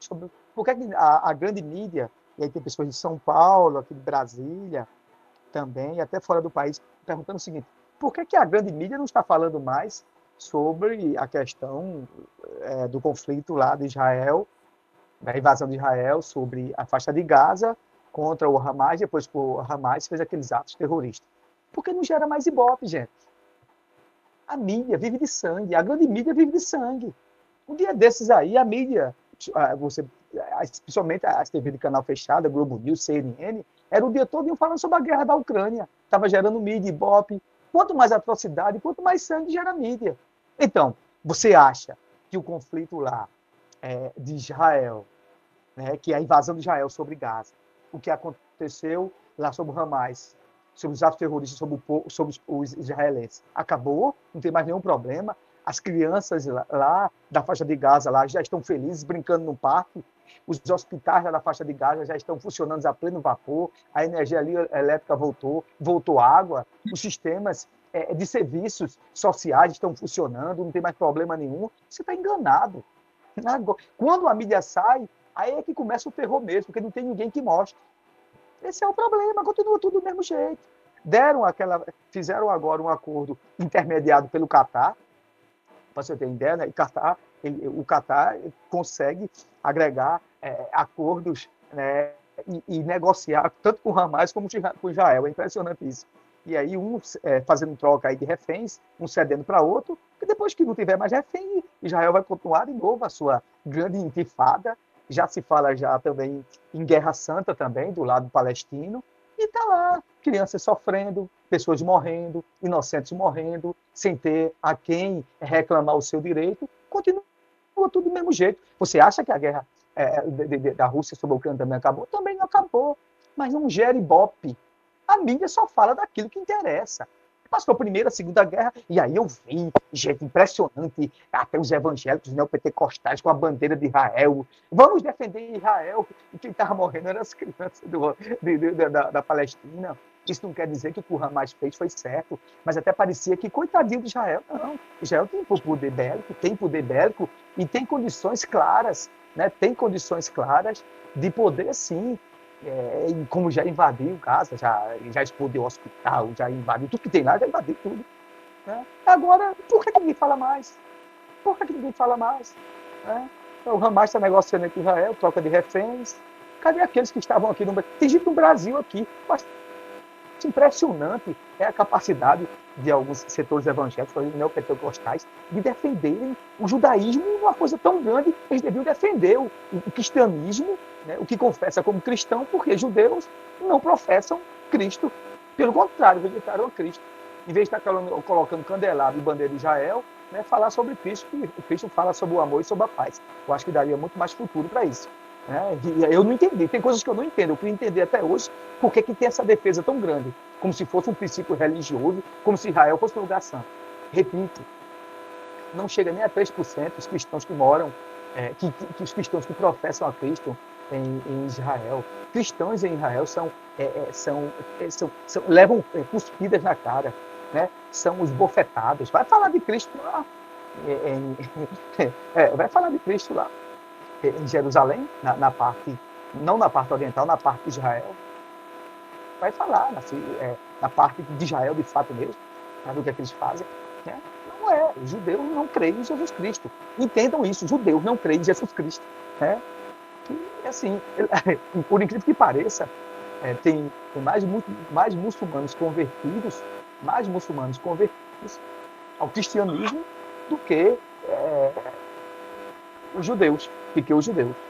sobre por que a, a grande mídia, e aí tem pessoas de São Paulo, aqui de Brasília, também, até fora do país, perguntando o seguinte: por que, que a grande mídia não está falando mais sobre a questão é, do conflito lá de Israel, da invasão de Israel, sobre a faixa de Gaza contra o Hamas, depois que o Hamas fez aqueles atos terroristas? Porque não gera mais ibope, gente. A mídia vive de sangue, a grande mídia vive de sangue. Um dia desses aí, a mídia, você, principalmente as TV de canal fechado, Globo News, CNN, era o dia todo falando sobre a guerra da Ucrânia. Estava gerando mídia, ibope. Quanto mais atrocidade, quanto mais sangue gera mídia. Então, você acha que o conflito lá é, de Israel, né, que é a invasão de Israel sobre Gaza, o que aconteceu lá sobre o Hamas, sobre os atos terroristas sobre, o, sobre os israelenses. Acabou, não tem mais nenhum problema. As crianças lá, lá, da faixa de Gaza lá já estão felizes brincando no parque. Os hospitais lá da faixa de Gaza já estão funcionando a pleno vapor. A energia elétrica voltou, voltou água. Os sistemas é, de serviços sociais estão funcionando, não tem mais problema nenhum. Você está enganado. Quando a mídia sai, aí é que começa o terror mesmo, porque não tem ninguém que mostre. Esse é o problema, continua tudo do mesmo jeito. Deram aquela, fizeram agora um acordo intermediado pelo Catar, para você ter ideia, né? E Qatar, ele, o Catar consegue agregar é, acordos né, e, e, negociar tanto com o Hamas como com Israel. É impressionante isso. E aí um é, fazendo troca aí de reféns, um cedendo para outro, e depois que não tiver mais refém, Israel vai continuar de novo a sua grande intifada já se fala já também em guerra santa também, do lado palestino, e está lá, crianças sofrendo, pessoas morrendo, inocentes morrendo, sem ter a quem reclamar o seu direito, continua tudo do mesmo jeito. Você acha que a guerra é, de, de, da Rússia sobre a Ucrânia também acabou? Também não acabou, mas não gera ibope. A mídia só fala daquilo que interessa. Passou a Primeira, a Segunda Guerra, e aí eu vi gente impressionante, até os evangélicos neopentecostais com a bandeira de Israel. Vamos defender Israel. E quem estava morrendo eram as crianças do, de, da, da Palestina. Isso não quer dizer que o que o Hamas fez foi certo, mas até parecia que, coitadinho de Israel, não. Israel tem poder bélico, tem poder bélico e tem condições claras, né? tem condições claras de poder, sim, é, como já invadiu casa, já, já explodiu hospital, já invadiu tudo que tem lá, já invadiu tudo. Né? Agora, por que, ninguém fala mais? Por que, ninguém fala mais? Né? O Hamas está negociando com Israel, troca de reféns. Cadê aqueles que estavam aqui no Brasil? Tem gente Brasil aqui. Mas impressionante é a capacidade de alguns setores evangélicos, neopentecostais, de defenderem o judaísmo uma coisa tão grande. Eles deviam defender o, o cristianismo né, o que confessa como cristão, porque judeus não professam Cristo. Pelo contrário, rejeitaram a Cristo. Em vez de estar colocando candelabro e bandeira de Israel, né, falar sobre Cristo, que o Cristo fala sobre o amor e sobre a paz. Eu acho que daria muito mais futuro para isso. Né? eu não entendi, tem coisas que eu não entendo. Eu queria entender até hoje por que, que tem essa defesa tão grande, como se fosse um princípio religioso, como se Israel fosse um lugar santo. Repito, não chega nem a 3% os cristãos que moram, é, que, que, os cristãos que professam a Cristo em, em Israel. Cristãos em Israel são, é, é são, é, são, são, levam é, cuspidas na cara, né? são os bofetados. Vai falar de Cristo lá. É, vai falar de Cristo lá. Em Jerusalém, na, na, parte, não na parte oriental, na parte de Israel. Vai falar na, na parte de Israel, de fato mesmo, né, do que, é que eles fazem. Né? Não é. Os judeus não creem em Jesus Cristo. Entendam isso. Os judeus não creem em Jesus Cristo. Né? que, assim, por incrível que pareça, é, tem, tem mais, mais muçulmanos convertidos, mais muçulmanos convertidos ao cristianismo do que é, os judeus, do que os judeus.